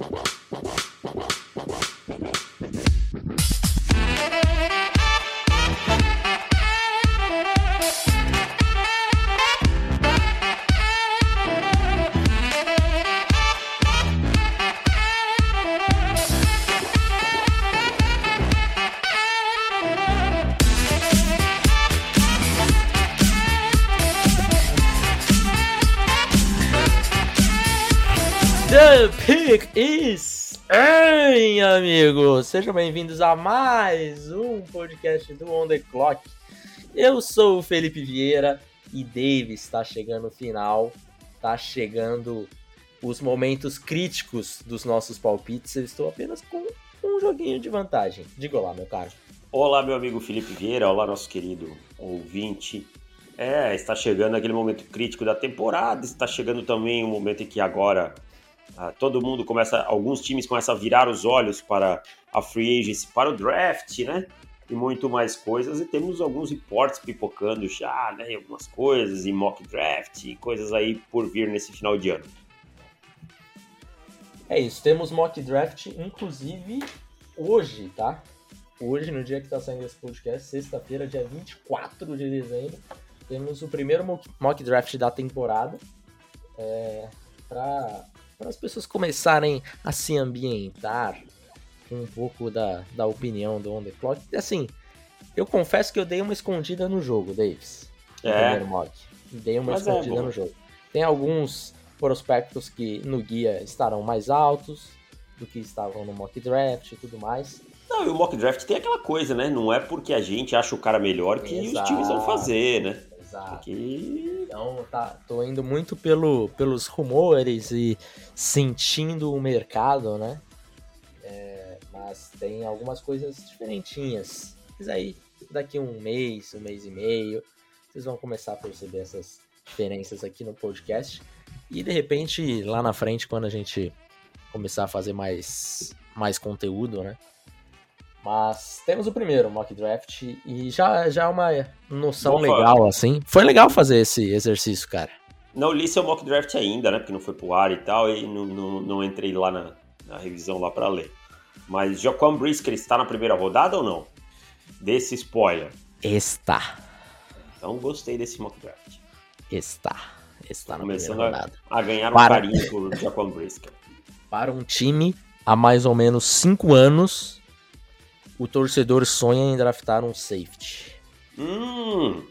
The em, amigos! Sejam bem-vindos a mais um podcast do On The Clock. Eu sou o Felipe Vieira e Davis está chegando o final, está chegando os momentos críticos dos nossos palpites. Eu estou apenas com um joguinho de vantagem. Diga olá, meu caro. Olá, meu amigo Felipe Vieira, olá, nosso querido ouvinte. É, está chegando aquele momento crítico da temporada, está chegando também o um momento em que agora todo mundo começa, alguns times começam a virar os olhos para a free agency, para o draft, né? E muito mais coisas. E temos alguns reportes pipocando já, né? Algumas coisas, e mock draft, e coisas aí por vir nesse final de ano. É isso, temos mock draft, inclusive hoje, tá? Hoje, no dia que está saindo esse podcast, sexta-feira, dia 24 de dezembro, temos o primeiro mock draft da temporada. É, para para as pessoas começarem a se ambientar com um pouco da, da opinião do On The Clock. Assim, eu confesso que eu dei uma escondida no jogo, Davis. No é. primeiro mock. Dei uma Mas é escondida é, no jogo. Tem alguns prospectos que no guia estarão mais altos do que estavam no mock draft e tudo mais. Não, e o mock draft tem aquela coisa, né? Não é porque a gente acha o cara melhor que Exato. os times vão fazer, né? Exato. Então, tá, tô indo muito pelo, pelos rumores e sentindo o mercado, né? É, mas tem algumas coisas diferentinhas. Mas aí, daqui um mês, um mês e meio, vocês vão começar a perceber essas diferenças aqui no podcast. E de repente, lá na frente, quando a gente começar a fazer mais, mais conteúdo, né? Mas temos o primeiro mock draft e já, já é uma noção Boa, legal, assim. Foi legal fazer esse exercício, cara. Não li seu mock draft ainda, né? Porque não foi pro ar e tal, e não, não, não entrei lá na, na revisão lá para ler. Mas Jaquan Brisker está na primeira rodada ou não? Desse spoiler. Está. Então gostei desse mock draft. Está. Está na Começando primeira rodada. A, a ganhar um para... carinho por Jaquan Brisker. Para um time há mais ou menos 5 anos o torcedor sonha em draftar um safety. Hum,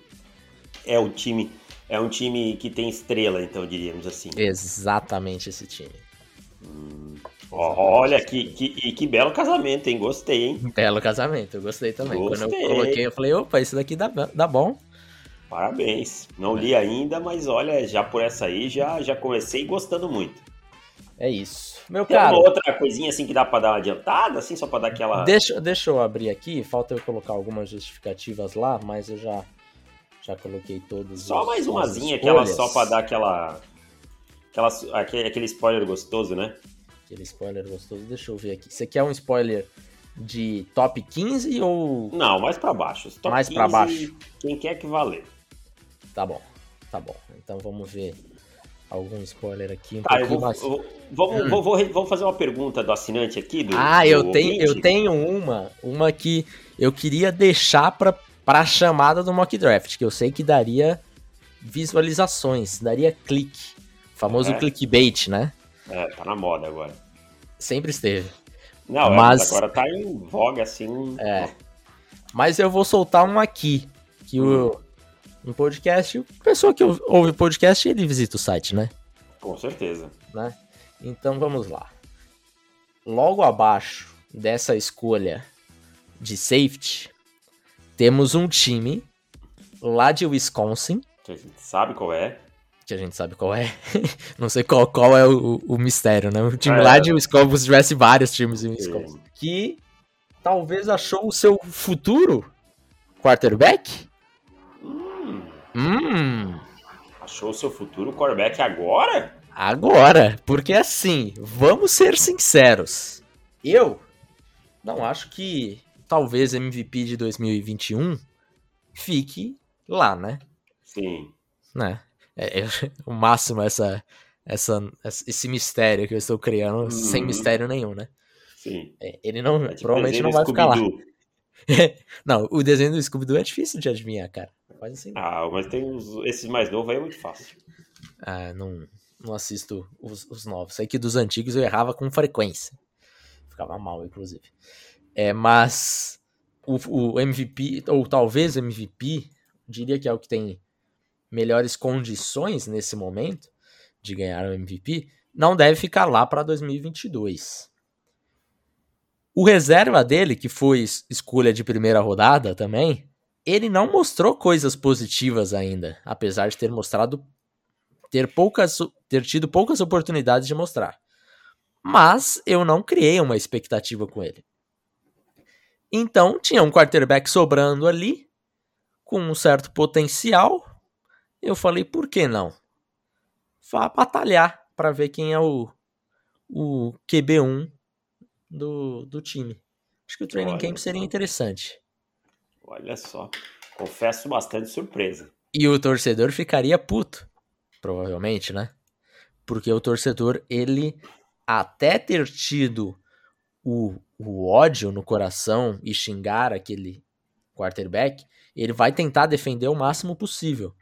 é o time, é um time que tem estrela, então diríamos assim. Exatamente esse time. Hum, olha que, que, que belo casamento, hein? Gostei, hein? Belo casamento, eu gostei também. Gostei. Quando eu coloquei, eu falei, opa, isso daqui dá, dá bom. Parabéns. Não li ainda, mas olha, já por essa aí já, já comecei gostando muito. É isso. Meu Tem cara. outra coisinha assim que dá pra dar uma adiantada, assim, só pra dar aquela. Deixa, deixa eu abrir aqui, falta eu colocar algumas justificativas lá, mas eu já, já coloquei todos. Só mais umazinha, aquela só pra dar aquela. aquela aquele, aquele spoiler gostoso, né? Aquele spoiler gostoso, deixa eu ver aqui. Você quer um spoiler de top 15 ou. Não, mais pra baixo. Top mais 15, pra baixo. Quem quer que valer. Tá bom, tá bom. Então vamos ver algum spoiler aqui. Um tá, eu vou, eu, vamos, hum. vou, vou, vou, fazer uma pergunta do assinante aqui. Do, ah, eu, tenho, eu tenho uma, uma que eu queria deixar para a chamada do mock draft, que eu sei que daria visualizações, daria clique. O famoso é. clickbait, né? É, tá na moda agora. Sempre esteve. Não, é, mas agora tá em voga assim. É. Mas eu vou soltar um aqui, que hum. o um podcast, a pessoa que ouve podcast, ele visita o site, né? Com certeza. Né? Então vamos lá. Logo abaixo dessa escolha de safety, temos um time lá de Wisconsin. Que a gente sabe qual é. Que a gente sabe qual é. Não sei qual, qual é o, o mistério, né? O time é. lá de Wisconsin, se tivesse vários times em Wisconsin. Que talvez achou o seu futuro quarterback Hum. Achou o seu futuro quarterback agora? Agora, porque assim, vamos ser sinceros. Eu não acho que talvez MVP de 2021 fique lá, né? Sim. Né? É, é, o máximo essa essa, esse mistério que eu estou criando uhum. sem mistério nenhum, né? Sim. É, ele não, é tipo provavelmente não vai ficar lá. não, o desenho do Scooby-Doo é difícil de adivinhar, cara. Assim. Ah, mas tem uns, esses mais novos aí é muito fácil. Ah, não, não assisto os, os novos. Sei que dos antigos eu errava com frequência. Ficava mal, inclusive. É, mas o, o MVP, ou talvez MVP, diria que é o que tem melhores condições nesse momento de ganhar o MVP, não deve ficar lá para 2022. O reserva dele, que foi escolha de primeira rodada também, ele não mostrou coisas positivas ainda, apesar de ter mostrado ter poucas ter tido poucas oportunidades de mostrar. Mas eu não criei uma expectativa com ele. Então, tinha um quarterback sobrando ali com um certo potencial. Eu falei, por que não? Vá batalhar para ver quem é o o QB1 do, do time. Acho que o training Olha camp seria interessante. Olha só. Confesso bastante surpresa. E o torcedor ficaria puto, provavelmente, né? Porque o torcedor, ele até ter tido o, o ódio no coração e xingar aquele quarterback, ele vai tentar defender o máximo possível.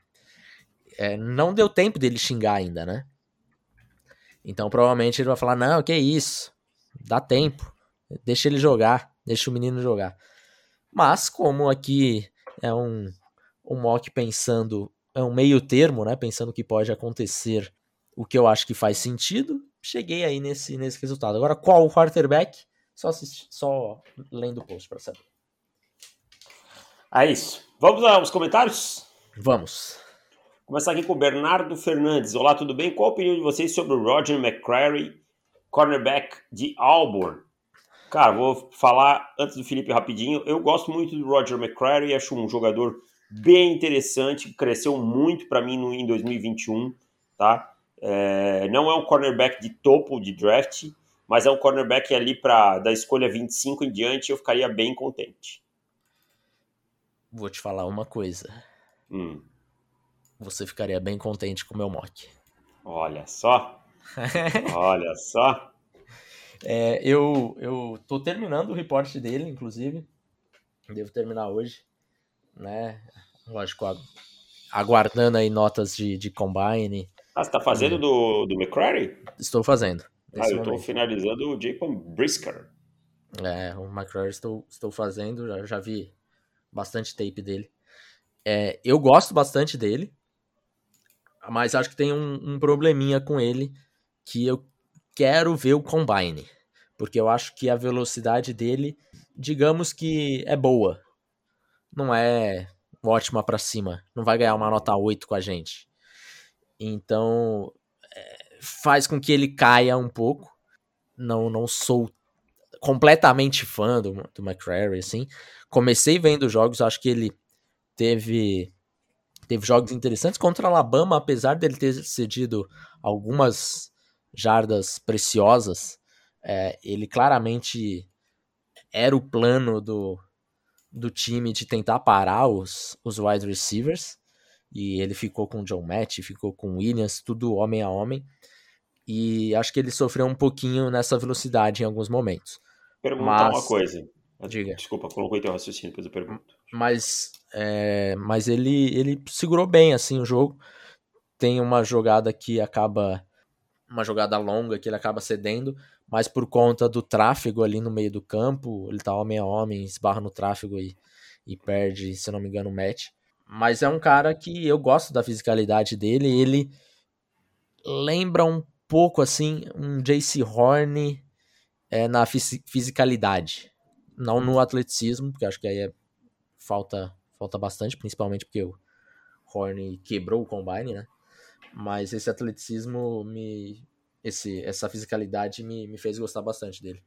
É, não deu tempo dele xingar ainda, né? Então provavelmente ele vai falar: não, que isso, dá tempo, deixa ele jogar, deixa o menino jogar. Mas, como aqui é um, um mock pensando, é um meio termo, né? Pensando que pode acontecer o que eu acho que faz sentido, cheguei aí nesse, nesse resultado. Agora, qual o quarterback? Só, assistir, só lendo o post para saber. É isso. Vamos aos comentários? Vamos. Começar aqui com o Bernardo Fernandes. Olá, tudo bem? Qual a opinião de vocês sobre o Roger McCrary, cornerback de Auburn? Cara, vou falar antes do Felipe rapidinho. Eu gosto muito do Roger McCrary, acho um jogador bem interessante, cresceu muito para mim no, em 2021, tá? É, não é um cornerback de topo de draft, mas é um cornerback ali para da escolha 25 em diante, eu ficaria bem contente. Vou te falar uma coisa. Hum. Você ficaria bem contente com o meu mock. Olha só. Olha só. É, eu, eu tô terminando o reporte dele, inclusive. Devo terminar hoje. Né? Lógico, aguardando aí notas de, de combine. Ah, você tá fazendo e... do, do McCrary? Estou fazendo. Ah, eu estou finalizando o Jacob Brisker. É, o McCrary estou, estou fazendo, já, já vi bastante tape dele. É, eu gosto bastante dele, mas acho que tem um, um probleminha com ele que eu quero ver o Combine, porque eu acho que a velocidade dele, digamos que é boa. Não é ótima para cima, não vai ganhar uma nota 8 com a gente. Então, é, faz com que ele caia um pouco. Não não sou completamente fã do, do McCrary, assim. Comecei vendo jogos, acho que ele teve teve jogos interessantes contra Alabama, apesar dele ter cedido algumas jardas preciosas, é, ele claramente era o plano do, do time de tentar parar os, os wide receivers. E ele ficou com o John Matt, ficou com o Williams, tudo homem a homem. E acho que ele sofreu um pouquinho nessa velocidade em alguns momentos. Perguntar Mas... uma coisa. Diga. Desculpa, colocou teu raciocínio, depois eu pergunto. Mas, é, mas ele, ele segurou bem assim o jogo. Tem uma jogada que acaba uma jogada longa que ele acaba cedendo, mas por conta do tráfego ali no meio do campo, ele tá homem a homem, esbarra no tráfego e, e perde, se não me engano, o match. Mas é um cara que eu gosto da fisicalidade dele, ele lembra um pouco assim um JC Horn é, na fisicalidade, não no atleticismo, porque acho que aí é, falta falta bastante, principalmente porque o Horn quebrou o combine, né? Mas esse atleticismo me. Esse, essa fisicalidade me, me fez gostar bastante dele.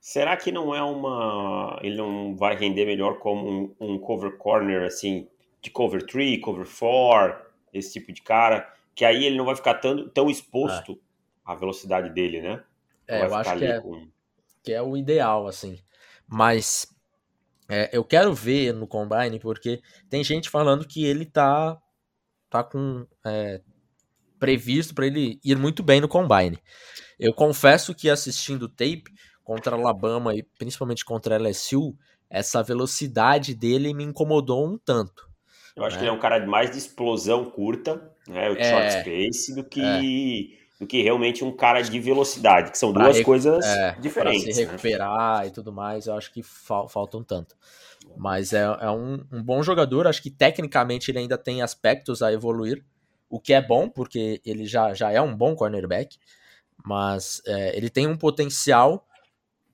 Será que não é uma. Ele não vai render melhor como um, um cover corner, assim, de cover 3, cover 4, esse tipo de cara? Que aí ele não vai ficar tão, tão exposto é. à velocidade dele, né? Não é, eu acho que é, com... que é o ideal, assim. Mas é, eu quero ver no Combine, porque tem gente falando que ele tá, tá com. É, previsto para ele ir muito bem no combine. Eu confesso que assistindo o tape contra Alabama e principalmente contra LSU, essa velocidade dele me incomodou um tanto. Eu acho né? que ele é um cara mais de explosão curta, né, o é, short space, do que, é. do que realmente um cara de velocidade, que são pra duas coisas é, diferentes. Pra se né? recuperar né? e tudo mais, eu acho que fal falta um tanto. Mas é, é um, um, bom jogador, acho que tecnicamente ele ainda tem aspectos a evoluir, o que é bom, porque ele já, já é um bom cornerback, mas é, ele tem um potencial,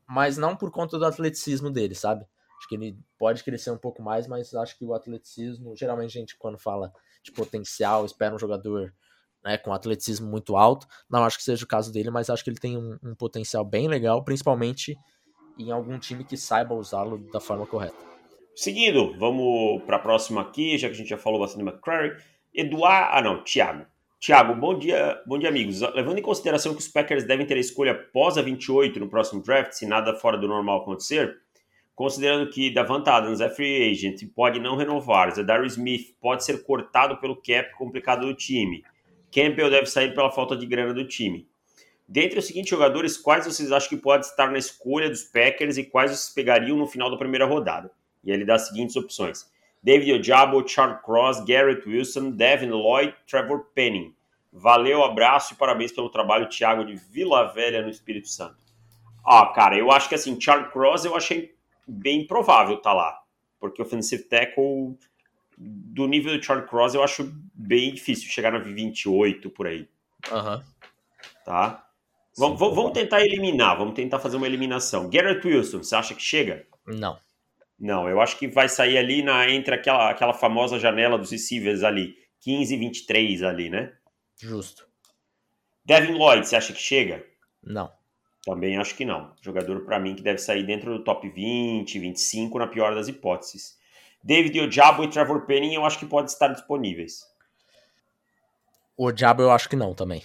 mas não por conta do atleticismo dele, sabe? Acho que ele pode crescer um pouco mais, mas acho que o atleticismo, geralmente a gente quando fala de potencial, espera um jogador né, com atleticismo muito alto. Não acho que seja o caso dele, mas acho que ele tem um, um potencial bem legal, principalmente em algum time que saiba usá-lo da forma correta. Seguindo, vamos para a próxima aqui, já que a gente já falou bastante de McCrary. Eduardo, ah não, Thiago. Thiago, bom dia, bom dia amigos. Levando em consideração que os Packers devem ter a escolha pós a 28 no próximo draft, se nada fora do normal acontecer, Considerando que Davante Adams é free agent e pode não renovar, Zadar Smith pode ser cortado pelo cap complicado do time, Campbell deve sair pela falta de grana do time. Dentre os seguintes jogadores, quais vocês acham que pode estar na escolha dos Packers e quais vocês pegariam no final da primeira rodada? E ele dá as seguintes opções: David Ojabo, Charles Cross, Garrett Wilson, Devin Lloyd, Trevor Penning. Valeu, abraço e parabéns pelo trabalho, Thiago de Vila Velha, no Espírito Santo. Ah, cara, eu acho que assim, Charles Cross eu achei bem provável tá lá. Porque offensive tackle do nível do Charlie Cross eu acho bem difícil chegar na 28 por aí. Uhum. Tá? Vamos tentar eliminar, vamos tentar fazer uma eliminação. Garrett Wilson, você acha que chega? Não. Não, eu acho que vai sair ali na, entre aquela, aquela famosa janela dos receivers ali, 15 e 23 ali, né? Justo. Devin Lloyd, você acha que chega? Não. Também acho que não. Jogador para mim que deve sair dentro do top 20, 25 na pior das hipóteses. David Ojabo e Trevor Penning eu acho que podem estar disponíveis. O Diabo eu acho que não também.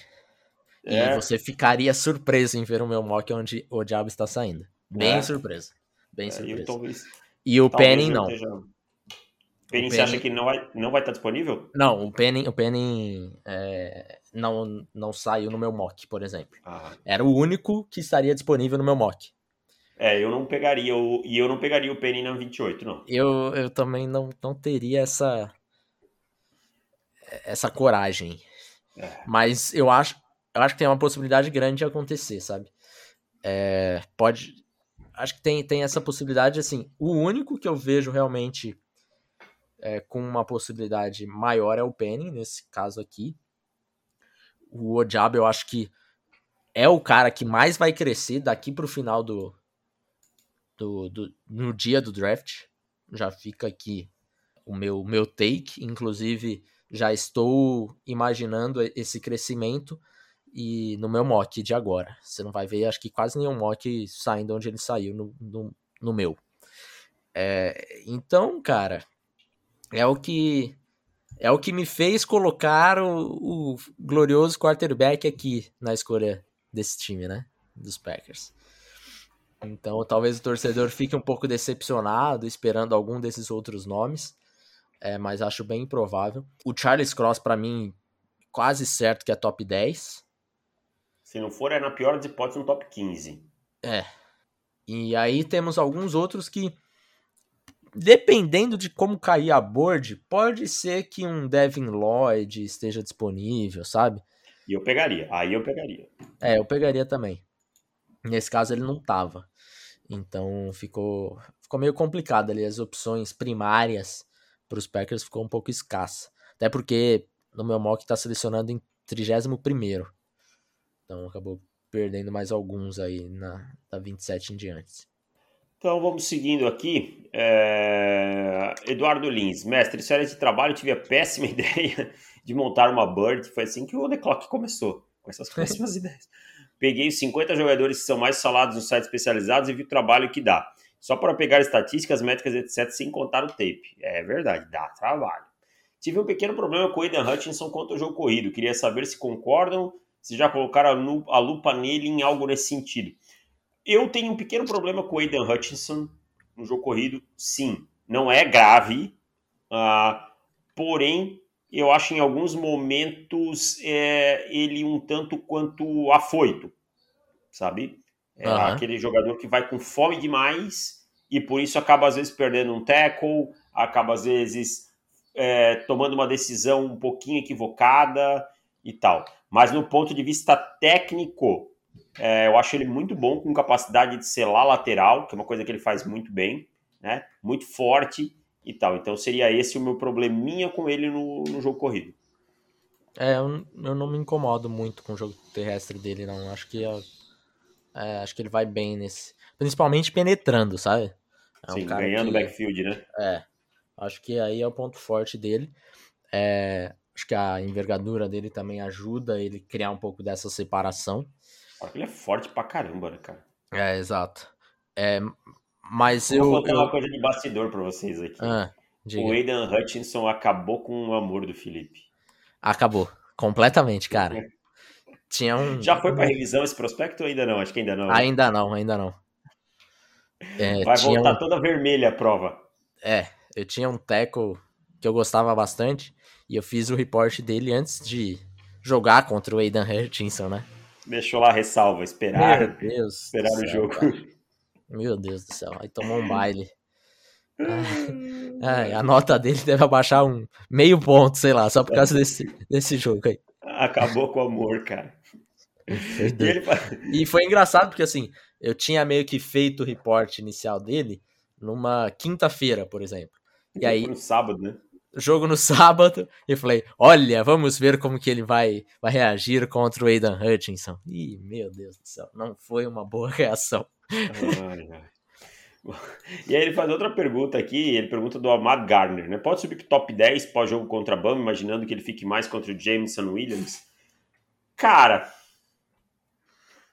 É. E você ficaria surpreso em ver o meu mock onde o Diabo está saindo. Bem é. surpreso. Bem é, surpreso. Talvez, e o Penning não. Penning, você acha que não vai, não vai estar disponível? Não, o Penning, o Penning é, não, não saiu no meu mock, por exemplo. Ah. Era o único que estaria disponível no meu mock. É, eu não pegaria o. E eu não pegaria o Penning na 28, não. Eu, eu também não, não teria essa. Essa coragem. É. Mas eu acho, eu acho que tem uma possibilidade grande de acontecer, sabe? É, pode. Acho que tem, tem essa possibilidade, assim. O único que eu vejo realmente é, com uma possibilidade maior é o Penny, nesse caso aqui. O Ojab eu acho que é o cara que mais vai crescer daqui para o final do, do, do, no dia do draft. Já fica aqui o meu, meu take, inclusive já estou imaginando esse crescimento e no meu mock de agora. Você não vai ver, acho que quase nenhum mock saindo onde ele saiu no, no, no meu. É, então, cara, é o que é o que me fez colocar o, o glorioso quarterback aqui na escolha desse time, né? Dos Packers. Então, talvez o torcedor fique um pouco decepcionado esperando algum desses outros nomes, é, mas acho bem improvável. O Charles Cross, para mim, quase certo que é top 10. Se não for, é na pior das hipóteses, no top 15. É. E aí temos alguns outros que dependendo de como cair a board, pode ser que um Devin Lloyd esteja disponível, sabe? E eu pegaria, aí eu pegaria. É, eu pegaria também. Nesse caso ele não tava. Então ficou, ficou meio complicado ali. As opções primárias para os Packers ficou um pouco escassa. Até porque no meu mock está selecionando em 31 primeiro. Então acabou perdendo mais alguns aí na da 27 em diante. Então vamos seguindo aqui. É... Eduardo Lins, mestre, isso era de trabalho, tive a péssima ideia de montar uma bird. Foi assim que o The Clock começou, com essas péssimas ideias. Peguei os 50 jogadores que são mais falados nos sites especializados e vi o trabalho que dá. Só para pegar estatísticas, métricas, etc., sem contar o tape. É verdade, dá trabalho. Tive um pequeno problema com o Aidan Hutchinson contra o jogo corrido. Queria saber se concordam, se já colocaram a lupa nele em algo nesse sentido. Eu tenho um pequeno problema com o Aidan Hutchinson no jogo corrido, sim. Não é grave, uh, porém, eu acho em alguns momentos é, ele um tanto quanto afoito, sabe? É uhum. aquele jogador que vai com fome demais e por isso acaba às vezes perdendo um tackle, acaba às vezes é, tomando uma decisão um pouquinho equivocada e tal. Mas no ponto de vista técnico, é, eu acho ele muito bom, com capacidade de selar lateral, que é uma coisa que ele faz muito bem, né? Muito forte e tal. Então seria esse o meu probleminha com ele no, no jogo corrido. É, eu, eu, não me incomodo muito com o jogo terrestre dele, não. Acho que é, é, acho que ele vai bem nesse. Principalmente penetrando, sabe? É um Sim, ganhando que, backfield, né? É. Acho que aí é o ponto forte dele. É, acho que a envergadura dele também ajuda ele criar um pouco dessa separação. Ele é forte pra caramba, né, cara? É, exato. É, mas eu. Vou contar eu... uma coisa de bastidor pra vocês aqui. Ah, o Aidan Hutchinson acabou com o amor do Felipe. Acabou. Completamente, cara. Tinha um. Já foi pra revisão esse prospecto ou ainda não? Acho que ainda não. Né? Ainda não, ainda não. É, Vai voltar um... toda vermelha a prova. É, eu tinha um teco que eu gostava bastante e eu fiz o report dele antes de jogar contra o Aidan Hutchinson, né? Deixou lá ressalva, esperar, Meu Deus esperar o céu, jogo. Cara. Meu Deus do céu, aí tomou um baile. Ai, a nota dele deve abaixar um meio ponto, sei lá, só por causa desse, desse jogo aí. Acabou com o amor, cara. E, ele... e, foi engraçado porque assim, eu tinha meio que feito o report inicial dele numa quinta-feira, por exemplo. E aí. No sábado, né? Jogo no sábado, e falei: olha, vamos ver como que ele vai, vai reagir contra o Aidan Hutchinson. Ih, meu Deus do céu, não foi uma boa reação. E aí ele faz outra pergunta aqui, ele pergunta do Amad Gardner, né? Pode subir pro top 10 pós-jogo contra a Bama, imaginando que ele fique mais contra o Jameson Williams? Cara,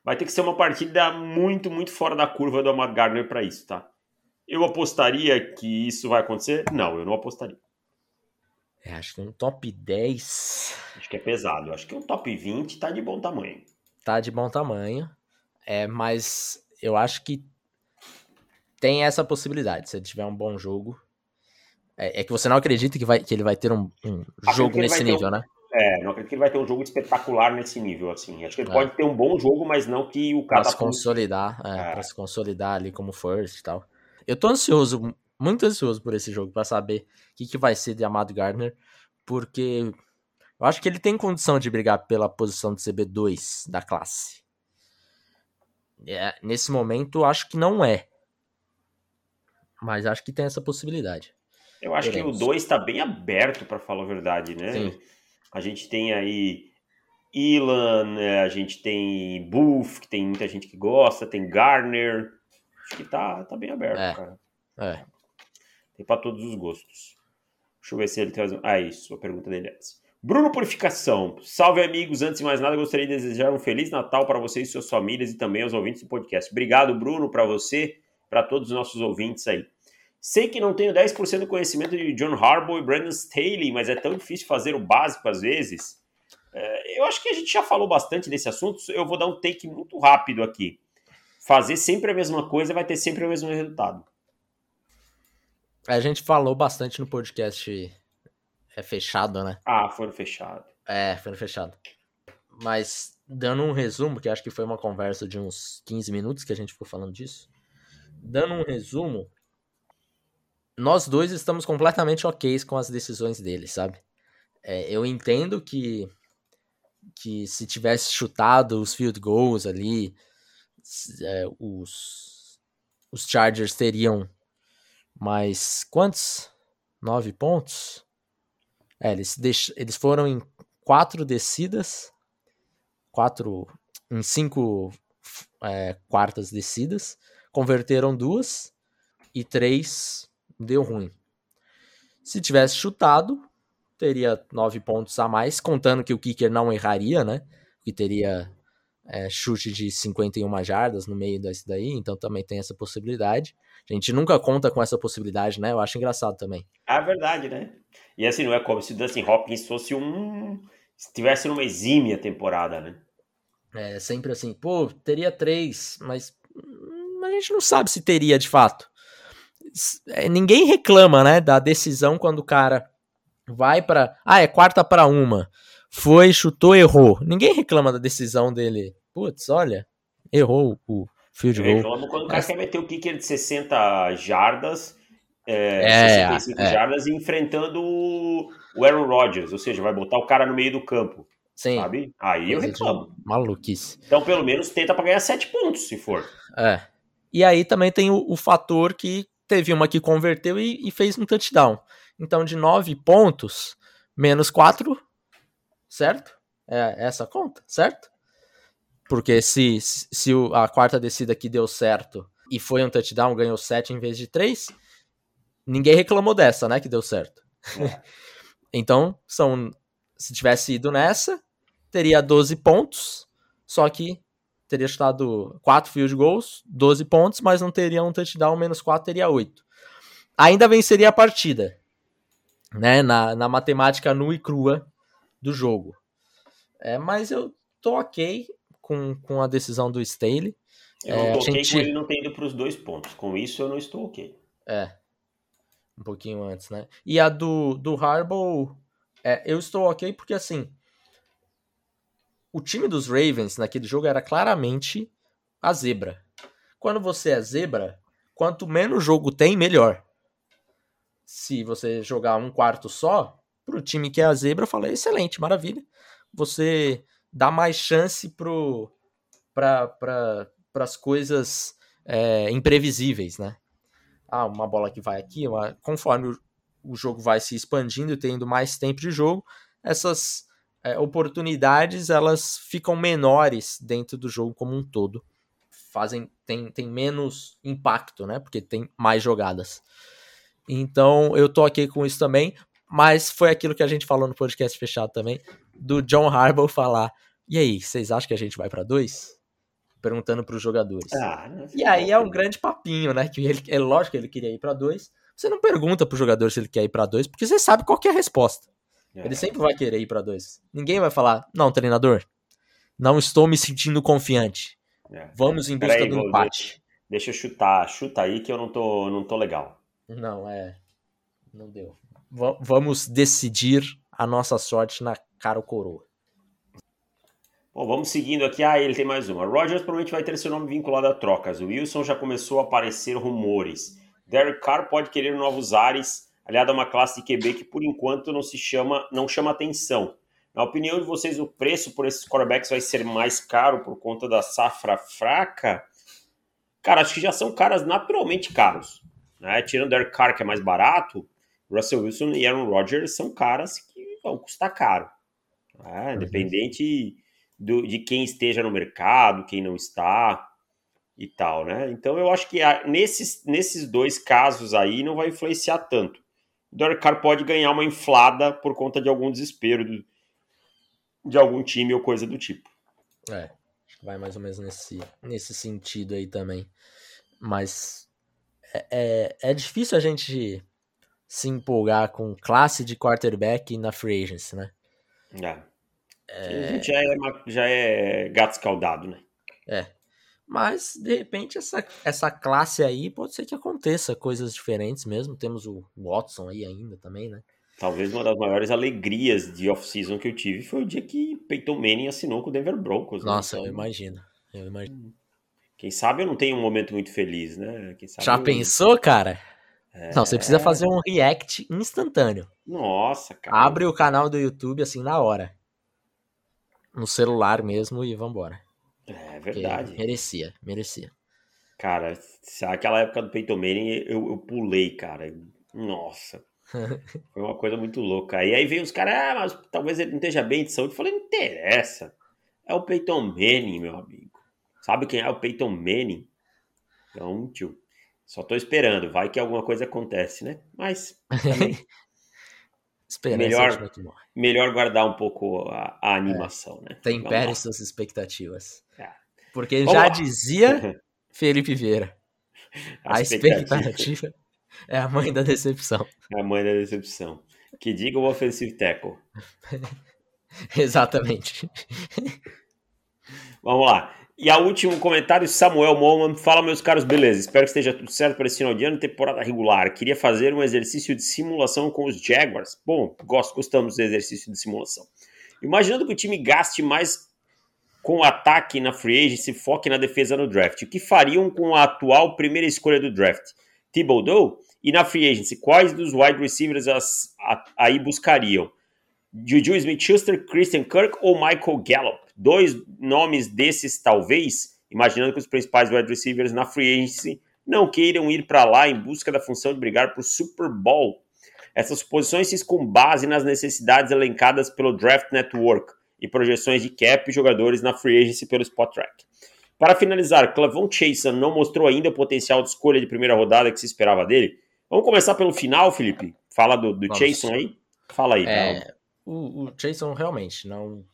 vai ter que ser uma partida muito, muito fora da curva do Amad Gardner para isso, tá? Eu apostaria que isso vai acontecer? Não, eu não apostaria. É, acho que um top 10. Acho que é pesado. Acho que um top 20 tá de bom tamanho. Tá de bom tamanho. É, mas eu acho que tem essa possibilidade. Se ele tiver um bom jogo. É, é que você não acredita que, vai, que ele vai ter um, um jogo nesse nível, um, né? É, não acredito que ele vai ter um jogo espetacular nesse nível, assim. Acho que ele é. pode ter um bom jogo, mas não que o cara. Pra se consolidar, é, é. pra se consolidar ali como first e tal. Eu tô ansioso, muito ansioso por esse jogo, para saber o que, que vai ser de Amado Gardner, porque eu acho que ele tem condição de brigar pela posição de CB2 da classe. É, nesse momento, acho que não é. Mas acho que tem essa possibilidade. Eu acho Veremos. que o 2 está bem aberto, para falar a verdade, né? Sim. A gente tem aí Ilan, né? a gente tem Booth, que tem muita gente que gosta, tem Garner. Acho que tá, tá bem aberto, é. cara. É. Tem para todos os gostos. Deixa eu ver se ele traz. Ah, isso, a pergunta dele é essa. Bruno Purificação. Salve, amigos. Antes de mais nada, gostaria de desejar um Feliz Natal para vocês e suas famílias e também aos ouvintes do podcast. Obrigado, Bruno, para você, para todos os nossos ouvintes aí. Sei que não tenho 10% do conhecimento de John Harbaugh e Brandon Staley, mas é tão difícil fazer o básico às vezes. É, eu acho que a gente já falou bastante desse assunto. Eu vou dar um take muito rápido aqui. Fazer sempre a mesma coisa vai ter sempre o mesmo resultado. A gente falou bastante no podcast é fechado, né? Ah, no fechado. É, no fechado. Mas, dando um resumo, que acho que foi uma conversa de uns 15 minutos que a gente ficou falando disso. Dando um resumo, nós dois estamos completamente ok com as decisões dele, sabe? É, eu entendo que, que se tivesse chutado os field goals ali, é, os, os Chargers teriam mais quantos? Nove pontos? É, eles, deix... eles foram em quatro descidas, quatro, em cinco é, quartas descidas, converteram duas e três deu ruim. Se tivesse chutado, teria nove pontos a mais, contando que o kicker não erraria, né? Que teria é, chute de 51 jardas no meio desse daí, então também tem essa possibilidade. A gente nunca conta com essa possibilidade, né? Eu acho engraçado também. É verdade, né? E assim, não é como se o Dustin Hopkins fosse um. estivesse numa exímia temporada, né? É sempre assim, pô, teria três, mas a gente não sabe se teria de fato. É, ninguém reclama, né, da decisão quando o cara vai para, ah, é quarta para uma. Foi, chutou, errou. Ninguém reclama da decisão dele. Putz, olha, errou o field goal. Reclamo quando o cara quer meter o kicker de 60 jardas, é, é 65 é. jardas, enfrentando o Aaron Rodgers, ou seja, vai botar o cara no meio do campo. Sim. Sabe? Aí eu reclamo. Maluquice. Então, pelo menos, tenta para ganhar 7 pontos, se for. É. E aí também tem o, o fator que teve uma que converteu e, e fez um touchdown. Então, de 9 pontos, menos 4, certo? É essa conta, certo? Porque se, se a quarta descida aqui deu certo e foi um touchdown, ganhou 7 em vez de 3, ninguém reclamou dessa, né? Que deu certo. É. então, são. Se tivesse ido nessa, teria 12 pontos, só que teria chutado 4 field goals, 12 pontos, mas não teria um touchdown, menos 4 teria 8. Ainda venceria a partida, né? Na, na matemática nua e crua do jogo. É, mas eu tô ok com, com a decisão do Staley. Eu é, tô gente... com ele não tendo para os dois pontos. Com isso eu não estou ok. É. Um pouquinho antes, né? E a do, do Harbaugh, é, eu estou ok porque assim. O time dos Ravens naquele jogo era claramente a zebra. Quando você é zebra, quanto menos jogo tem, melhor. Se você jogar um quarto só, pro time que é a zebra, eu falei, excelente, maravilha. Você dá mais chance para pra, as coisas é, imprevisíveis, né? Ah, uma bola que vai aqui, uma, conforme o, o jogo vai se expandindo e tendo mais tempo de jogo, essas é, oportunidades elas ficam menores dentro do jogo como um todo. Fazem tem, tem menos impacto, né? Porque tem mais jogadas. Então eu tô aqui com isso também, mas foi aquilo que a gente falou no podcast fechado também do John Harbaugh falar: e aí, vocês acham que a gente vai para dois? Perguntando para os jogadores. Ah, e aí é um grande papinho, né? Que ele, é lógico que ele queria ir para dois. Você não pergunta pro jogador se ele quer ir para dois, porque você sabe qual é a resposta. É. Ele sempre vai querer ir para dois. Ninguém vai falar: não, treinador, não estou me sentindo confiante. É. Vamos em busca do empate. Deixa eu chutar, chuta aí que eu não tô, não tô legal. Não, é. Não deu. V vamos decidir a nossa sorte na cara ou coroa. Bom, vamos seguindo aqui. Ah, ele tem mais uma. Rogers provavelmente vai ter seu nome vinculado a trocas. O Wilson já começou a aparecer rumores. Derek Carr pode querer novos ares, aliado a uma classe de QB que por enquanto não se chama, não chama atenção. Na opinião de vocês, o preço por esses quarterbacks vai ser mais caro por conta da safra fraca? Cara, acho que já são caras naturalmente caros. Né? Tirando Derek Carr, que é mais barato, Russell Wilson e Aaron Rodgers são caras que vão custar caro. Né? Independente do, de quem esteja no mercado, quem não está e tal, né? Então eu acho que a, nesses, nesses dois casos aí não vai influenciar tanto. O Derek Carr pode ganhar uma inflada por conta de algum desespero do, de algum time ou coisa do tipo. É, acho que vai mais ou menos nesse, nesse sentido aí também. Mas é, é, é difícil a gente se empolgar com classe de quarterback na free agency, né? É. É... A gente já é, já é gato escaldado, né? É. Mas, de repente, essa, essa classe aí pode ser que aconteça coisas diferentes mesmo. Temos o Watson aí ainda também, né? Talvez uma das maiores alegrias de off-season que eu tive foi o dia que Peyton Manning assinou com o Denver Broncos. Né? Nossa, né? eu imagino. Eu imagino. Quem sabe eu não tenho um momento muito feliz, né? Já eu... pensou, cara? É... Não, você precisa fazer um react instantâneo. Nossa, cara. Abre o canal do YouTube assim na hora no celular mesmo e vambora. É verdade. Porque merecia, merecia. Cara, aquela época do Peyton Manning eu, eu pulei, cara. Nossa. Foi uma coisa muito louca. E aí veio os caras, ah, mas talvez ele não esteja bem de saúde. Eu falei, não interessa. É o Peyton Manning, meu amigo. Sabe quem é o Peyton Manning? Então, tio, só tô esperando. Vai que alguma coisa acontece, né? Mas também melhor, melhor guardar um pouco a, a animação, é. né? Tempere suas expectativas. É. Porque Vamos já lá. dizia Felipe Vieira. A, a expectativa. expectativa é a mãe da decepção. É a mãe da decepção. Que diga o offensive tackle. Exatamente. Vamos lá. E a último comentário, Samuel Moman. Fala, meus caros, beleza. Espero que esteja tudo certo para esse final de ano, temporada regular. Queria fazer um exercício de simulação com os Jaguars. Bom, gosto, gostamos do exercício de simulação. Imaginando que o time gaste mais com o ataque na free agency, foque na defesa no draft. O que fariam com a atual primeira escolha do draft? Thibodeau? E na free agency, quais dos wide receivers as, a, aí buscariam? Juju Smith-Schuster, Christian Kirk ou Michael Gallup? Dois nomes desses, talvez, imaginando que os principais wide receivers na free agency não queiram ir para lá em busca da função de brigar por Super Bowl. Essas posições se com base nas necessidades elencadas pelo Draft Network e projeções de cap e jogadores na free agency pelo Spot Track. Para finalizar, Clavon Chason não mostrou ainda o potencial de escolha de primeira rodada que se esperava dele. Vamos começar pelo final, Felipe? Fala do, do Chason aí. Fala aí. É, o, o Jason realmente não,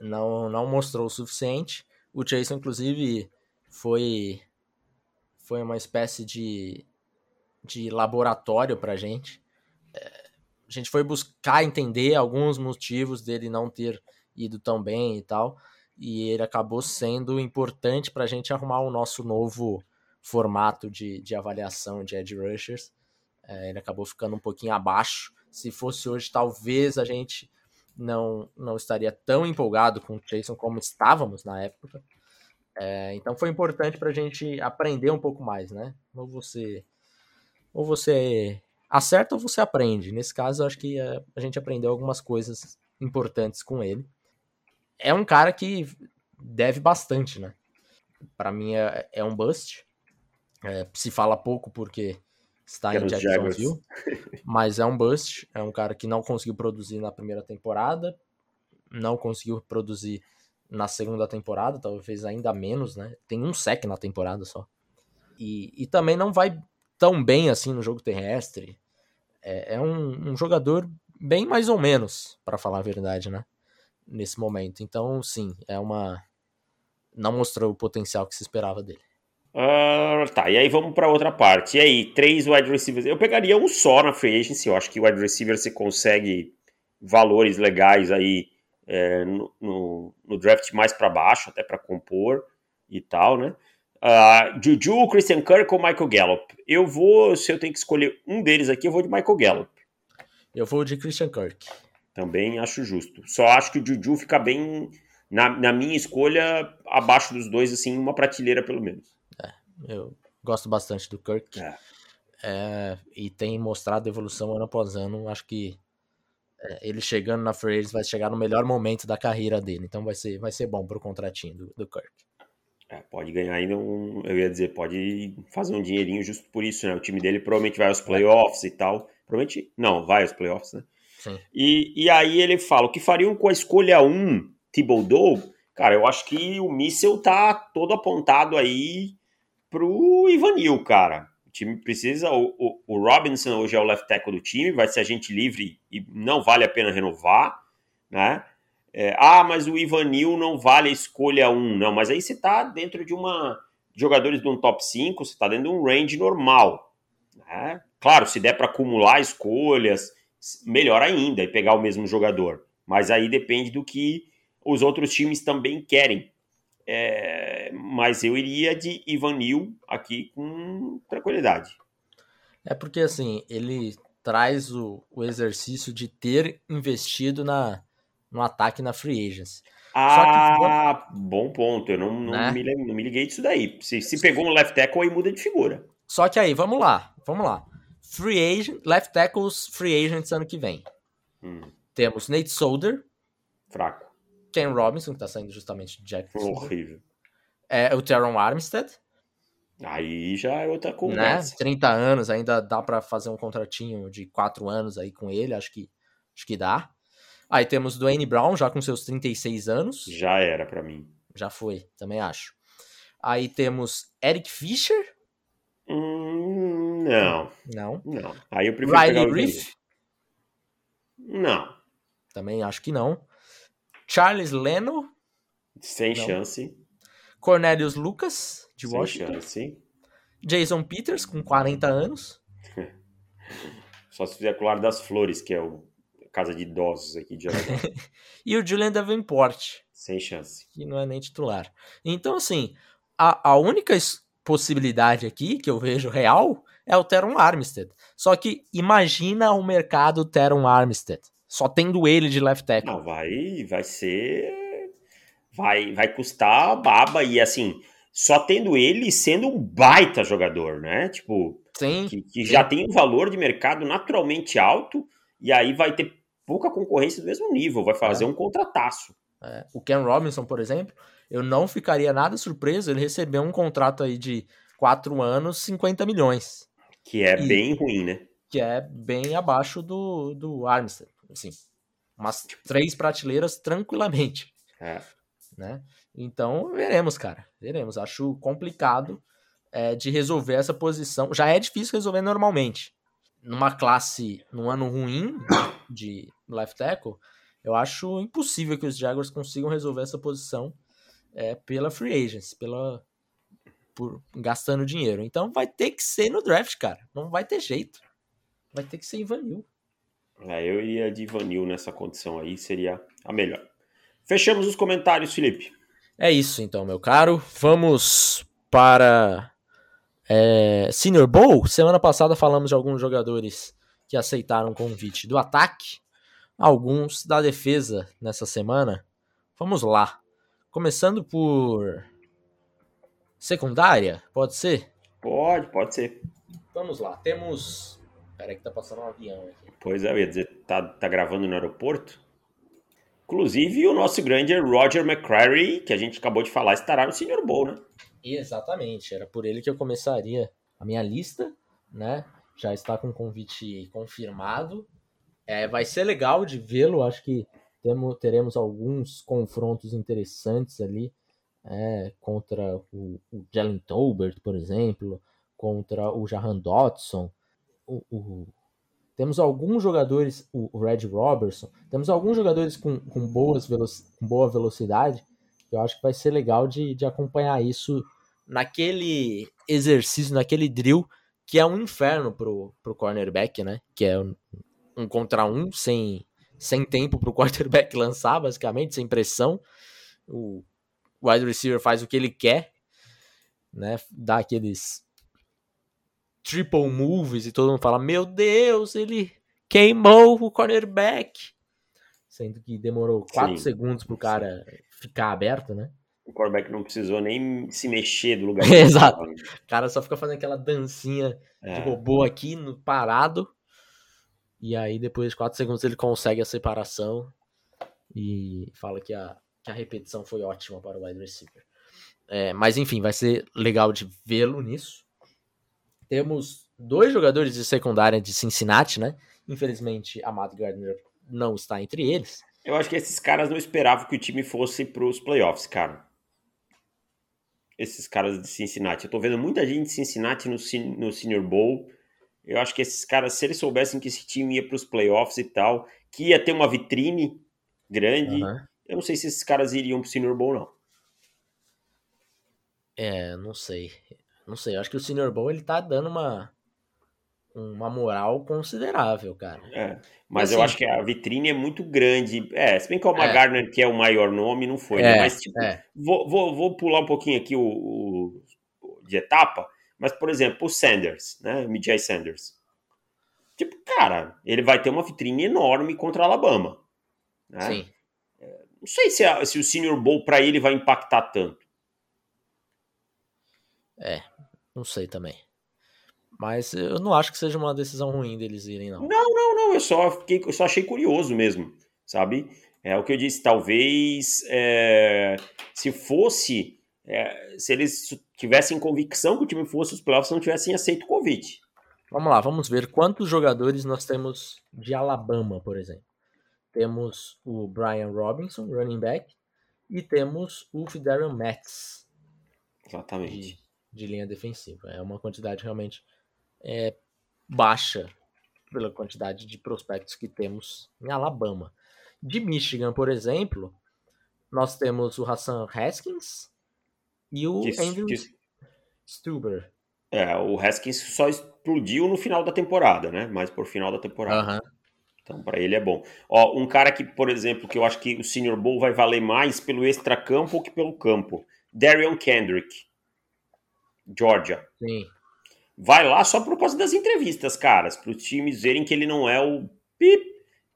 não, não mostrou o suficiente. O Jason, inclusive, foi, foi uma espécie de, de laboratório para gente. É, a gente foi buscar entender alguns motivos dele não ter ido tão bem e tal. E ele acabou sendo importante para a gente arrumar o nosso novo formato de, de avaliação de edge rushers. É, ele acabou ficando um pouquinho abaixo se fosse hoje, talvez a gente não, não estaria tão empolgado com o Jason como estávamos na época. É, então foi importante para a gente aprender um pouco mais, né? Ou você, ou você acerta ou você aprende. Nesse caso, eu acho que a, a gente aprendeu algumas coisas importantes com ele. É um cara que deve bastante, né? Para mim é, é um bust. É, se fala pouco porque está em Jacksonville, mas é um bust, é um cara que não conseguiu produzir na primeira temporada, não conseguiu produzir na segunda temporada, talvez ainda menos, né? Tem um sec na temporada só. E, e também não vai tão bem assim no jogo terrestre. É, é um, um jogador bem mais ou menos, para falar a verdade, né? Nesse momento. Então, sim, é uma. Não mostrou o potencial que se esperava dele. Uh, tá, e aí vamos para outra parte. E aí, três wide receivers. Eu pegaria um só na free agency. Eu acho que o wide receiver você consegue valores legais aí é, no, no, no, draft mais para baixo, até para compor e tal, né? Uh, Juju, Christian Kirk ou Michael Gallup? Eu vou, se eu tenho que escolher um deles aqui, eu vou de Michael Gallup. Eu vou de Christian Kirk. Também acho justo. Só acho que o Juju fica bem, na, na minha escolha, abaixo dos dois, assim, uma prateleira pelo menos. Eu gosto bastante do Kirk. É. É, e tem mostrado evolução ano após ano. Acho que é, ele chegando na Free vai chegar no melhor momento da carreira dele. Então vai ser, vai ser bom pro contratinho do, do Kirk. É, pode ganhar ainda um. Eu ia dizer, pode fazer um dinheirinho justo por isso, né? O time dele provavelmente vai aos playoffs e tal. Provavelmente. Não, vai aos playoffs, né? Sim. E, e aí ele fala: o que fariam com a escolha 1, Thibodeau? Cara, eu acho que o míssel tá todo apontado aí pro Ivanil, cara. O time precisa. O, o, o, Robinson hoje é o left tackle do time, vai ser agente livre e não vale a pena renovar, né? É, ah, mas o Ivanil não vale a escolha 1. Não, mas aí você tá dentro de uma. Jogadores de um top 5, você tá dentro de um range normal. Né? Claro, se der para acumular escolhas, melhor ainda e pegar o mesmo jogador. Mas aí depende do que os outros times também querem. É, mas eu iria de Ivan Neal aqui com tranquilidade. É porque assim, ele traz o, o exercício de ter investido na, no ataque na free agents. Ah, que, bom ponto. Eu não, não, né? me, não me liguei disso daí. Se, se pegou um left tackle, aí muda de figura. Só que aí, vamos lá, vamos lá. Free agent, left tackles, free agents ano que vem. Hum. Temos Nate Solder. Fraco. Ken Robinson, que tá saindo justamente de Jackson. Horrível. É o Teron Armstead. Aí já é outra conversa. Né? 30 anos, ainda dá para fazer um contratinho de 4 anos aí com ele, acho que, acho que dá. Aí temos Dwayne Brown, já com seus 36 anos. Já era para mim. Já foi, também acho. Aí temos Eric Fischer. Hum, não. Não. Não. Aí eu prefiro Riley pegar. Não. Também acho que não. Charles Leno. Sem não. chance. Cornelius Lucas, de Sem Washington. Chance. Jason Peters, com 40 anos. Só se fizer colar das flores, que é o casa de idosos aqui de Alabama. e o Julian Davenport. Sem chance. Que não é nem titular. Então, assim, a, a única possibilidade aqui que eu vejo real é o Teron Armstead. Só que imagina o mercado Teron Armstead. Só tendo ele de left tackle. Não, vai, vai ser. Vai, vai custar baba. E assim, só tendo ele sendo um baita jogador, né? Tipo, sim, que, que sim. já tem um valor de mercado naturalmente alto. E aí vai ter pouca concorrência do mesmo nível. Vai fazer É. um contrataço. É, o Ken Robinson, por exemplo, eu não ficaria nada surpreso ele receber um contrato aí de 4 anos, 50 milhões. Que é E- bem ruim, né? que é bem abaixo do, do Armstead, assim, umas três prateleiras tranquilamente, É. né? Então, veremos, cara, veremos. Acho complicado é, de resolver essa posição. Já é difícil resolver normalmente. Numa classe, num ano ruim de left tackle, eu acho impossível que os Jaguars consigam resolver essa posição é, pela free agents, pela por gastando dinheiro. Então vai ter que ser no draft, cara. Não vai ter jeito. Vai ter que ser Ivanil. É, eu iria de Vanil nessa condição aí, seria a melhor. Fechamos os comentários, Felipe. É isso então, meu caro. Vamos para é, Senior Bowl. Semana passada falamos de alguns jogadores que aceitaram o convite do ataque, alguns da defesa nessa semana. Vamos lá. Começando por secundária, pode ser? Pode, pode ser. Vamos lá. Temos. Peraí que tá passando um avião aqui. Pois é, eu ia dizer, tá, tá gravando no aeroporto? Inclusive, o nosso grande Roger McCrary, que a gente acabou de falar, estará no Senior Bowl, né? Exatamente, era por ele que eu começaria a minha lista, né? Já está com o convite confirmado. É, vai ser legal de vê-lo, acho que temos, teremos alguns confrontos interessantes ali é, contra o, o Jalen Tolbert, por exemplo, contra o Jahan Dotson. O- temos alguns jogadores, o Red Robertson, temos alguns jogadores com, com, boas velo- com boa velocidade eu acho que vai ser legal de, de acompanhar isso naquele exercício, naquele drill, que é um inferno pro, pro cornerback, né? Que é um, um contra um, sem, sem tempo pro quarterback lançar, basicamente, sem pressão. O wide receiver faz o que ele quer, né? Dá aqueles triple moves e todo mundo fala: Meu Deus, ele queimou o cornerback. Sendo que demorou 4 Sim, segundos pro cara ficar aberto, né? O quarterback não precisou nem se mexer do lugar Exato. né? O cara só fica fazendo aquela dancinha de É, robô aqui no parado. E aí, depois de 4 segundos, ele consegue a separação e fala que a, que a repetição foi ótima para o wide receiver. É, mas enfim, vai ser legal de vê-lo nisso. Temos dois jogadores de secundária de Cincinnati, né? Infelizmente, a Matt Gardner não está entre eles. Eu acho que esses caras não esperavam que o time fosse pros playoffs, cara. Esses caras de Cincinnati. Eu tô vendo muita gente de Cincinnati no, no Senior Bowl. Eu acho que esses caras, se eles soubessem que esse time ia pros playoffs e tal, que ia ter uma vitrine grande, Aham. eu não sei se esses caras iriam pro Senior Bowl, não. É, não sei. Não sei. Eu acho que o Senior Bowl ele tá dando uma, uma moral considerável, cara. É, mas Assim- eu acho que a vitrine é muito grande. É, se bem que o É. Gardner, que é o maior nome, não foi, É, né? Mas, tipo, é. vou, vou, vou pular um pouquinho aqui o, o- de etapa, mas, por exemplo, o Sanders, né? O Mijay Sanders. Tipo, cara, ele vai ter uma vitrine enorme contra a Alabama. Né? Sim. Não sei se, a- se o Senior Bowl para ele vai impactar tanto. Não sei também. Mas eu não acho que seja uma decisão ruim deles irem, não. Não, não, não, eu só, fiquei, eu só achei curioso mesmo, sabe? É o que eu disse, talvez é, se fosse, é, se eles tivessem convicção que o time fosse os playoffs, não tivessem aceito o convite. Vamos lá, vamos ver quantos jogadores nós temos de Alabama, por exemplo. Temos o Brian Robinson, running back, e temos o Fidarian Max, Exatamente. de, de linha defensiva. É uma quantidade realmente é, baixa pela quantidade de prospectos que temos em Alabama. De Michigan, por exemplo, nós temos o Hassan Haskins e o Que- Andrew que- Stuber. é, o Haskins só explodiu no final da temporada, né? Mas por final da temporada. Aham. Então, para ele é bom. Ó, um cara que, por exemplo, que eu acho que o Senior Bowl vai valer mais pelo extracampo que pelo campo. Darion Kendrick, Georgia. Sim. Vai lá só por causa das entrevistas, caras, para os times verem que ele não é o pip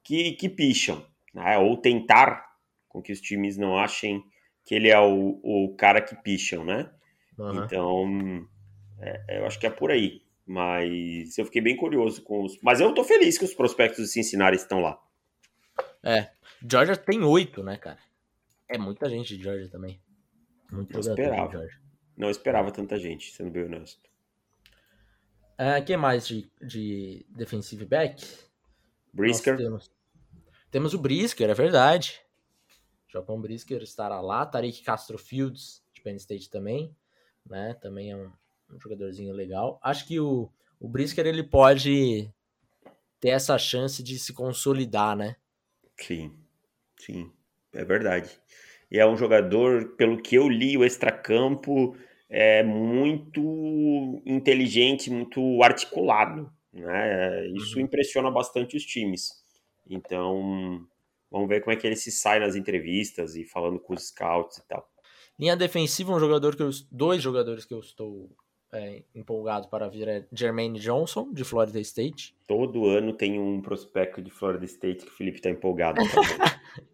que, que picham, né? Ou tentar com que os times não achem que ele é o, o cara que picham, né? Uhum. Então, é, eu acho que é por aí. Mas eu fiquei bem curioso com os. Mas eu tô feliz que os prospectos de Cincinnati estão lá. É. Georgia tem oito, né, cara? É muita gente de Georgia também. Muito Não jogador de esperava. Georgia. Não esperava tanta gente, sendo bem honesto. É, quem mais de, de defensive back? Brisker, temos, temos o Brisker, é verdade. Jocão Brisker estará lá. Tariq Castro Fields, de Penn State também. Né? Também é um, um jogadorzinho legal. Acho que o, o Brisker ele pode ter essa chance de se consolidar, né? sim, sim, é verdade. E é um jogador, pelo que eu li, o extracampo é muito inteligente, muito articulado. Né? Isso Uhum. impressiona bastante os times. Então, vamos ver como é que ele se sai nas entrevistas e falando com os scouts e tal. Linha defensiva, um jogador que eu, dois jogadores que eu estou é, empolgado para vir é Jermaine Johnson, de Florida State. Todo ano tem um prospecto de Florida State que o Felipe tá empolgado.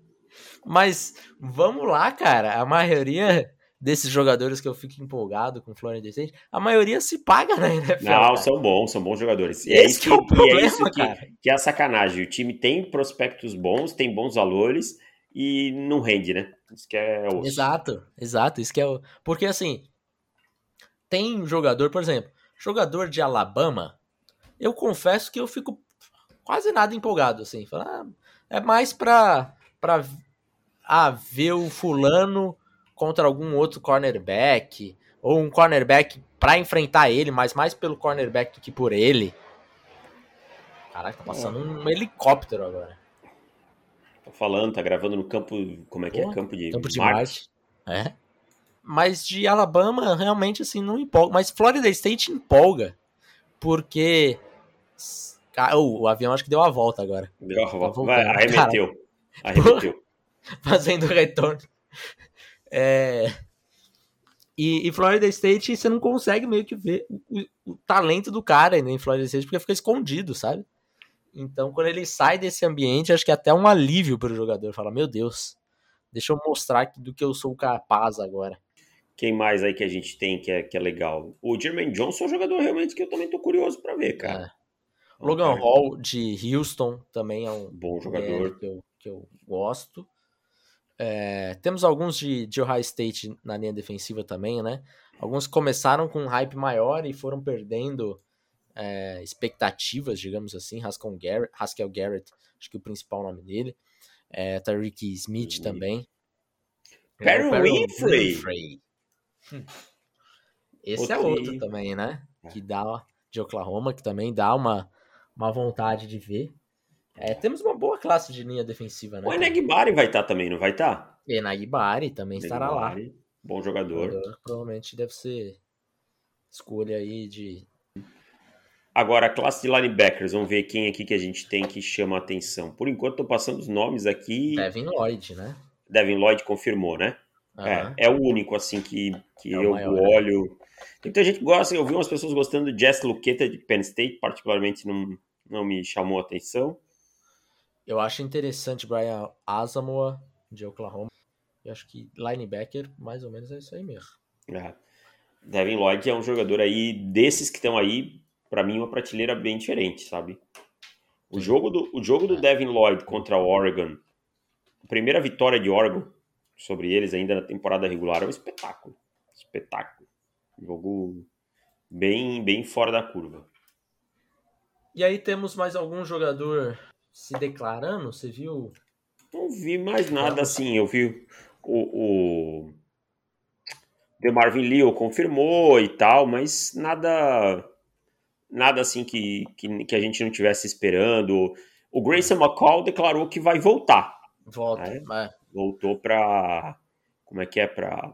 Mas vamos lá, cara. A maioria desses jogadores que eu fico empolgado com Florida State, a maioria se paga na NFL. Não, cara. são bons, são bons jogadores. E é Esse isso que é o e problema, é isso que, que é a sacanagem. O time tem prospectos bons, tem bons valores e não rende, né? Isso que é osso. Exato, exato. Isso que é o... Porque assim, tem jogador, por exemplo, jogador de Alabama, eu confesso que eu fico quase nada empolgado, assim. Falo, ah, é mais pra, pra ah, ver o fulano contra algum outro cornerback, ou um cornerback pra enfrentar ele, mas mais pelo cornerback do que por ele. Caraca, tá passando um helicóptero agora. Tô falando, tá gravando no campo. Como é que Pô, é? Campo de, Campo de Marte. Marte. É. Mas de Alabama, realmente, assim, não empolga. Mas Florida State empolga. Porque. Oh, o avião acho que deu a volta agora. Deu a Tá volta. voltando. Vai, arremeteu. Arremeteu. Fazendo retorno. É. E, e Florida State, você não consegue meio que ver o, o- o talento do cara ainda em Florida State, porque fica escondido, sabe? Então, quando ele sai desse ambiente, acho que é até um alívio para o jogador. Fala, meu Deus, deixa eu mostrar do que eu sou capaz agora. Quem mais aí que a gente tem que é, que é legal? O Jermaine Johnson é um jogador realmente que eu também tô curioso pra ver, cara. É. Logan Hall de Houston também é um Bom jogador. que eu, que eu gosto. É, temos alguns de, de Ohio State na linha defensiva também, né? Alguns começaram com um hype maior e foram perdendo é, expectativas, digamos assim. Haskell Garrett, Haskell Garrett, acho que o principal nome dele. É, Tariq Smith Sim. também. Perry É, Winfrey. Winfrey. Hum. Esse é Outro outro que- também, né? É. Que dá de Oklahoma, que também dá uma, uma vontade de ver. É, temos uma boa classe de linha defensiva, né? O cara? Enegbari vai estar também, não vai estar? Enagbari também estará lá. Bom jogador. Jogador Provavelmente deve ser escolha aí de. Agora, a classe de linebackers, vamos ver quem aqui que a gente tem que chama a atenção. Por enquanto, tô passando os nomes aqui. Devin Lloyd, né? Devin Lloyd confirmou, né? Aham. É, é o único, assim, que, que É eu maior, né? olho. Tem muita gente gosta, eu vi umas pessoas gostando de Jess Luqueta de Penn State, particularmente não, não me chamou a atenção. Eu acho interessante Brian Asamoah, de Oklahoma. Eu acho que linebacker, mais ou menos, é isso aí mesmo. É. Devin Lloyd é um jogador aí, desses que estão aí, pra mim, uma prateleira bem diferente, sabe? O jogo do, o jogo do É. Devin Lloyd contra o Oregon, a primeira vitória de Oregon sobre eles ainda na temporada regular é um espetáculo. Espetáculo. Jogo bem, bem fora da curva. E aí temos mais algum jogador se declarando? Você viu? Não vi mais nada assim. Eu vi o, o DeMarvin Leo confirmou e tal, mas nada nada assim que, que, que a gente não tivesse esperando. O Grayson McCall declarou que vai voltar. Volta. É? É. Voltou para como é que é para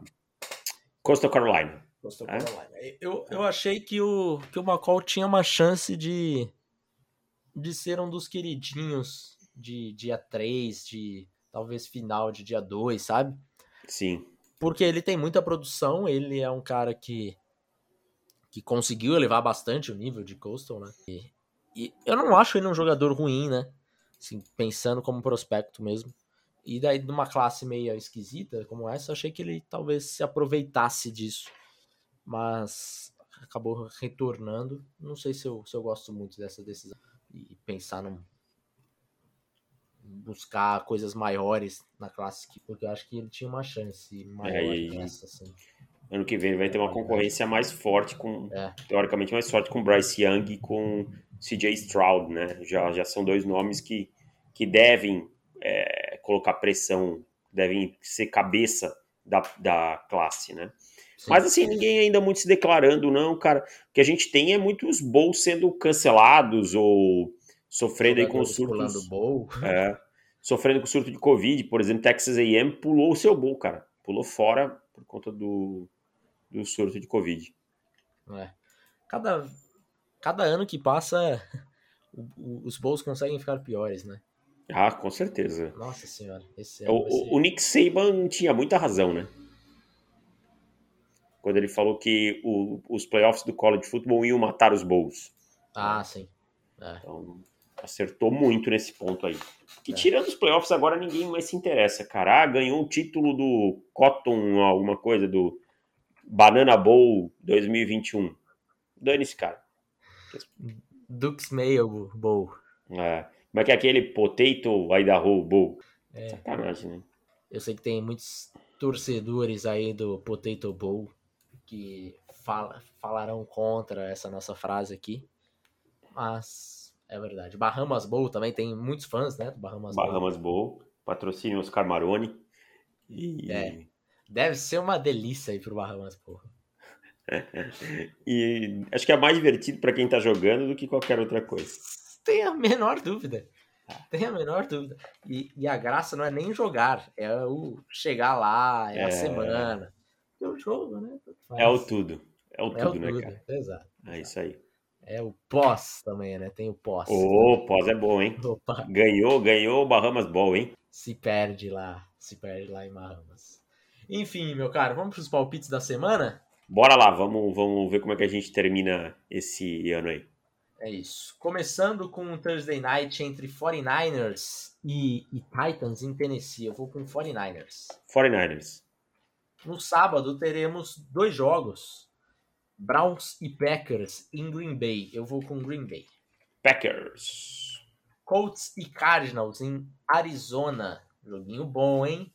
Coastal Carolina. Coastal É? Carolina. Eu, eu achei que o, que o McCall tinha uma chance de, de ser um dos queridinhos de dia 3, de talvez final de dia 2, sabe? Sim. Porque ele tem muita produção, ele é um cara que que conseguiu elevar bastante o nível de Coastal, né? E, e eu não acho ele um jogador ruim, né? Assim, pensando como prospecto mesmo. E daí, numa classe meio esquisita como essa, eu achei que ele talvez se aproveitasse disso. Mas acabou retornando. Não sei se eu, se eu gosto muito dessa decisão. E pensar num. buscar coisas maiores na classe, porque eu acho que ele tinha uma chance maior É, e- nessa, assim. Ano que vem ele vai ter uma concorrência mais forte com, É. teoricamente mais forte com Bryce Young e com CJ Stroud, né? Já, já são dois nomes que, que devem é, colocar pressão, devem ser cabeça da, da classe, né? Sim. Mas assim, ninguém ainda muito se declarando, não, cara. O que a gente tem é muitos bowls sendo cancelados ou sofrendo aí com surtos. bowl. É, sofrendo com surto de Covid, por exemplo, Texas A&M pulou o seu bowl, cara. Pulou fora por conta do, do surto de Covid. É. Cada, cada ano que passa, o- o- os bowls conseguem ficar piores, né? Ah, com certeza. Nossa senhora. Esse O, ser- o Nick Saban tinha muita razão, né? Quando ele falou que o- os playoffs do college football iam matar os bowls. Ah, sim. É. Então, acertou muito nesse ponto aí. Que É. tirando os playoffs agora ninguém mais se interessa, cara. Ah, ganhou o título do Cotton, alguma coisa, do Banana Bowl 2021. Dane-se, cara. Duke's Mayo Bowl. É. Como é que é aquele Potato Idaho Bowl? É. Sacanagem, né? Eu sei que tem muitos torcedores aí do Potato Bowl que fala, falarão contra essa nossa frase aqui. Mas é verdade. Bahamas Bowl também tem muitos fãs, né? Do Bahamas, Bowl. Bahamas Bowl, patrocínio Oscar Maroni. E, É. Deve ser uma delícia aí pro Bahamas Bowl. e acho que é mais divertido pra quem tá jogando do que qualquer outra coisa. Tem a menor dúvida. Tem a menor dúvida. E, e a graça não é nem jogar, é o chegar lá, é, a É. semana. É o jogo, né? É o tudo. É o É tudo, o né, tudo, cara? exato. É isso aí. É o pós também, né? Tem o pós. Ô, pós é bom, hein? Opa, Ganhou, ganhou o Bahamas Bowl, hein? se perde lá, se perde lá em Bahamas. Enfim, meu caro, vamos para os palpites da semana? Bora lá, vamos, vamos ver como é que a gente termina esse ano aí. É isso. Começando com o Thursday Night entre 49ers e, e Titans em Tennessee. Eu vou com 49ers. 49ers. No sábado teremos dois jogos. Browns e Packers em Green Bay. Eu vou com Green Bay. Packers. Colts e Cardinals em Arizona. Joguinho bom, hein?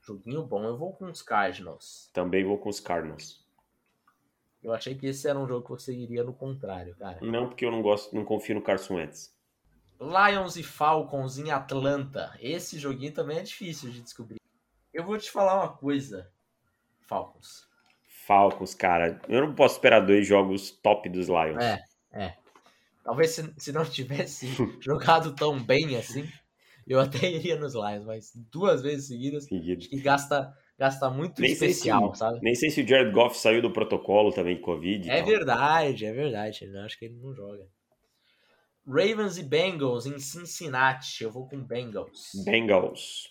Joguinho bom. Eu vou com os Cardinals. Também vou com os Cardinals. Eu achei que esse era um jogo que você iria no contrário, cara. Não, porque eu não gosto, não confio no Carson Wentz. Lions e Falcons em Atlanta. Esse joguinho também é difícil de descobrir. Eu vou te falar uma coisa, Falcons. Falcons, cara. Eu não posso esperar dois jogos top dos Lions. É, é. Talvez se, se não tivesse jogado tão bem assim, eu até iria nos Lions, mas duas vezes seguidas Seguido. e gasta, gasta muito Nem sei, se, especial, sabe? nem sei se o Jared Goff saiu do protocolo também de Covid. É verdade, é verdade. Eu acho que ele não joga. Ravens e Bengals em Cincinnati. Eu vou com Bengals. Bengals.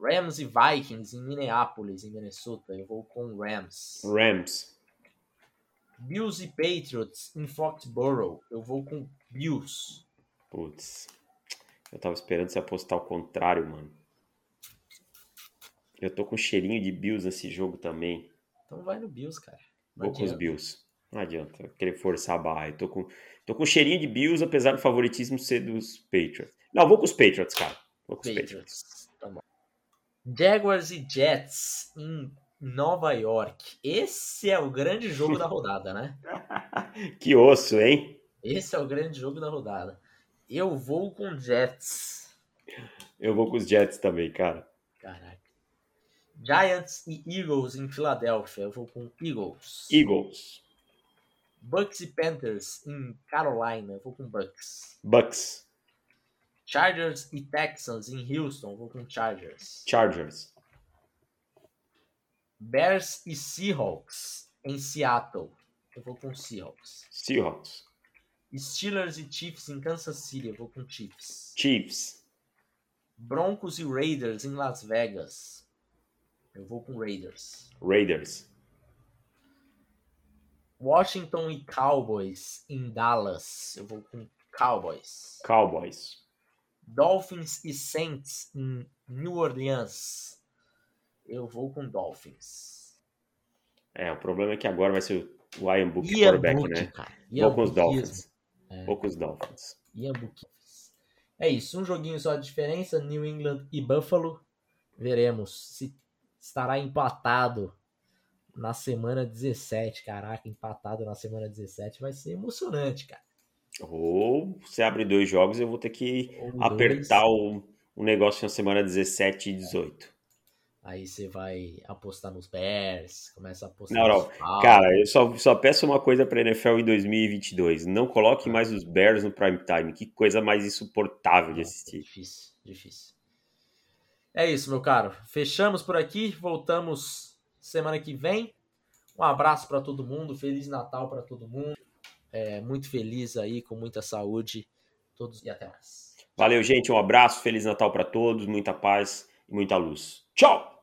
Rams e Vikings em Minneapolis, em Minnesota. Eu vou com Rams. Rams. Bills e Patriots em Foxborough. Eu vou com Bills. Putz. Eu tava esperando você apostar ao contrário, mano. Eu tô com cheirinho de Bills nesse jogo também. Então vai no Bills, cara. Não Vou com os adianta. Bills. Não adianta querer forçar a barra. Eu tô com, tô com cheirinho de Bills, apesar do favoritismo ser dos Patriots. Não, vou com os Patriots, cara. Vou com os Patriots. Jaguars e Jets em Nova York. Esse é o grande jogo da rodada, né? Que osso, hein? Esse é o grande jogo da rodada. Eu vou com Jets. Eu vou com os Jets também, cara. Caraca. Giants e Eagles em Filadélfia. Eu vou com Eagles. Eagles. Bucks e Panthers em Carolina. Eu vou com Bucks. Bucks. Chargers e Texans em Houston. Vou com Chargers. Chargers. Bears e Seahawks em Seattle. Eu vou com Seahawks. Seahawks. Steelers e Chiefs em Kansas City. Eu vou com Chiefs. Chiefs. Broncos e Raiders em Las Vegas. Eu vou com Raiders. Raiders. Washington e Cowboys em Dallas. Eu vou com Cowboys. Cowboys. Dolphins e Saints em New Orleans. Eu vou com Dolphins. É, o problema é que agora vai ser o Ian Book Ian quarterback, Book, né? cara. Vou com os. Dolphins. É. Vou com os Dolphins. Ian Book. É isso, um joguinho só de diferença, New England e Buffalo. Veremos se estará empatado na semana 17. Caraca, empatado na semana 17 vai ser emocionante, cara. Ou você abre dois jogos eu vou ter que Ou apertar dois, o, o negócio na semana 17 e 18. Aí você vai apostar nos Bears, começa a apostar Não, nos. Cara, eu só, só peço uma coisa pra NFL em 2022. Não coloque mais os Bears no prime time. Que coisa mais insuportável de assistir. Difícil, difícil. É isso, meu caro. Fechamos por aqui. Voltamos semana que vem. Um abraço para todo mundo. Feliz Natal para todo mundo. É, muito feliz aí, com muita saúde. Todos e até mais. Valeu, gente. Um abraço. Feliz Natal pra todos. Muita paz e muita luz. Tchau!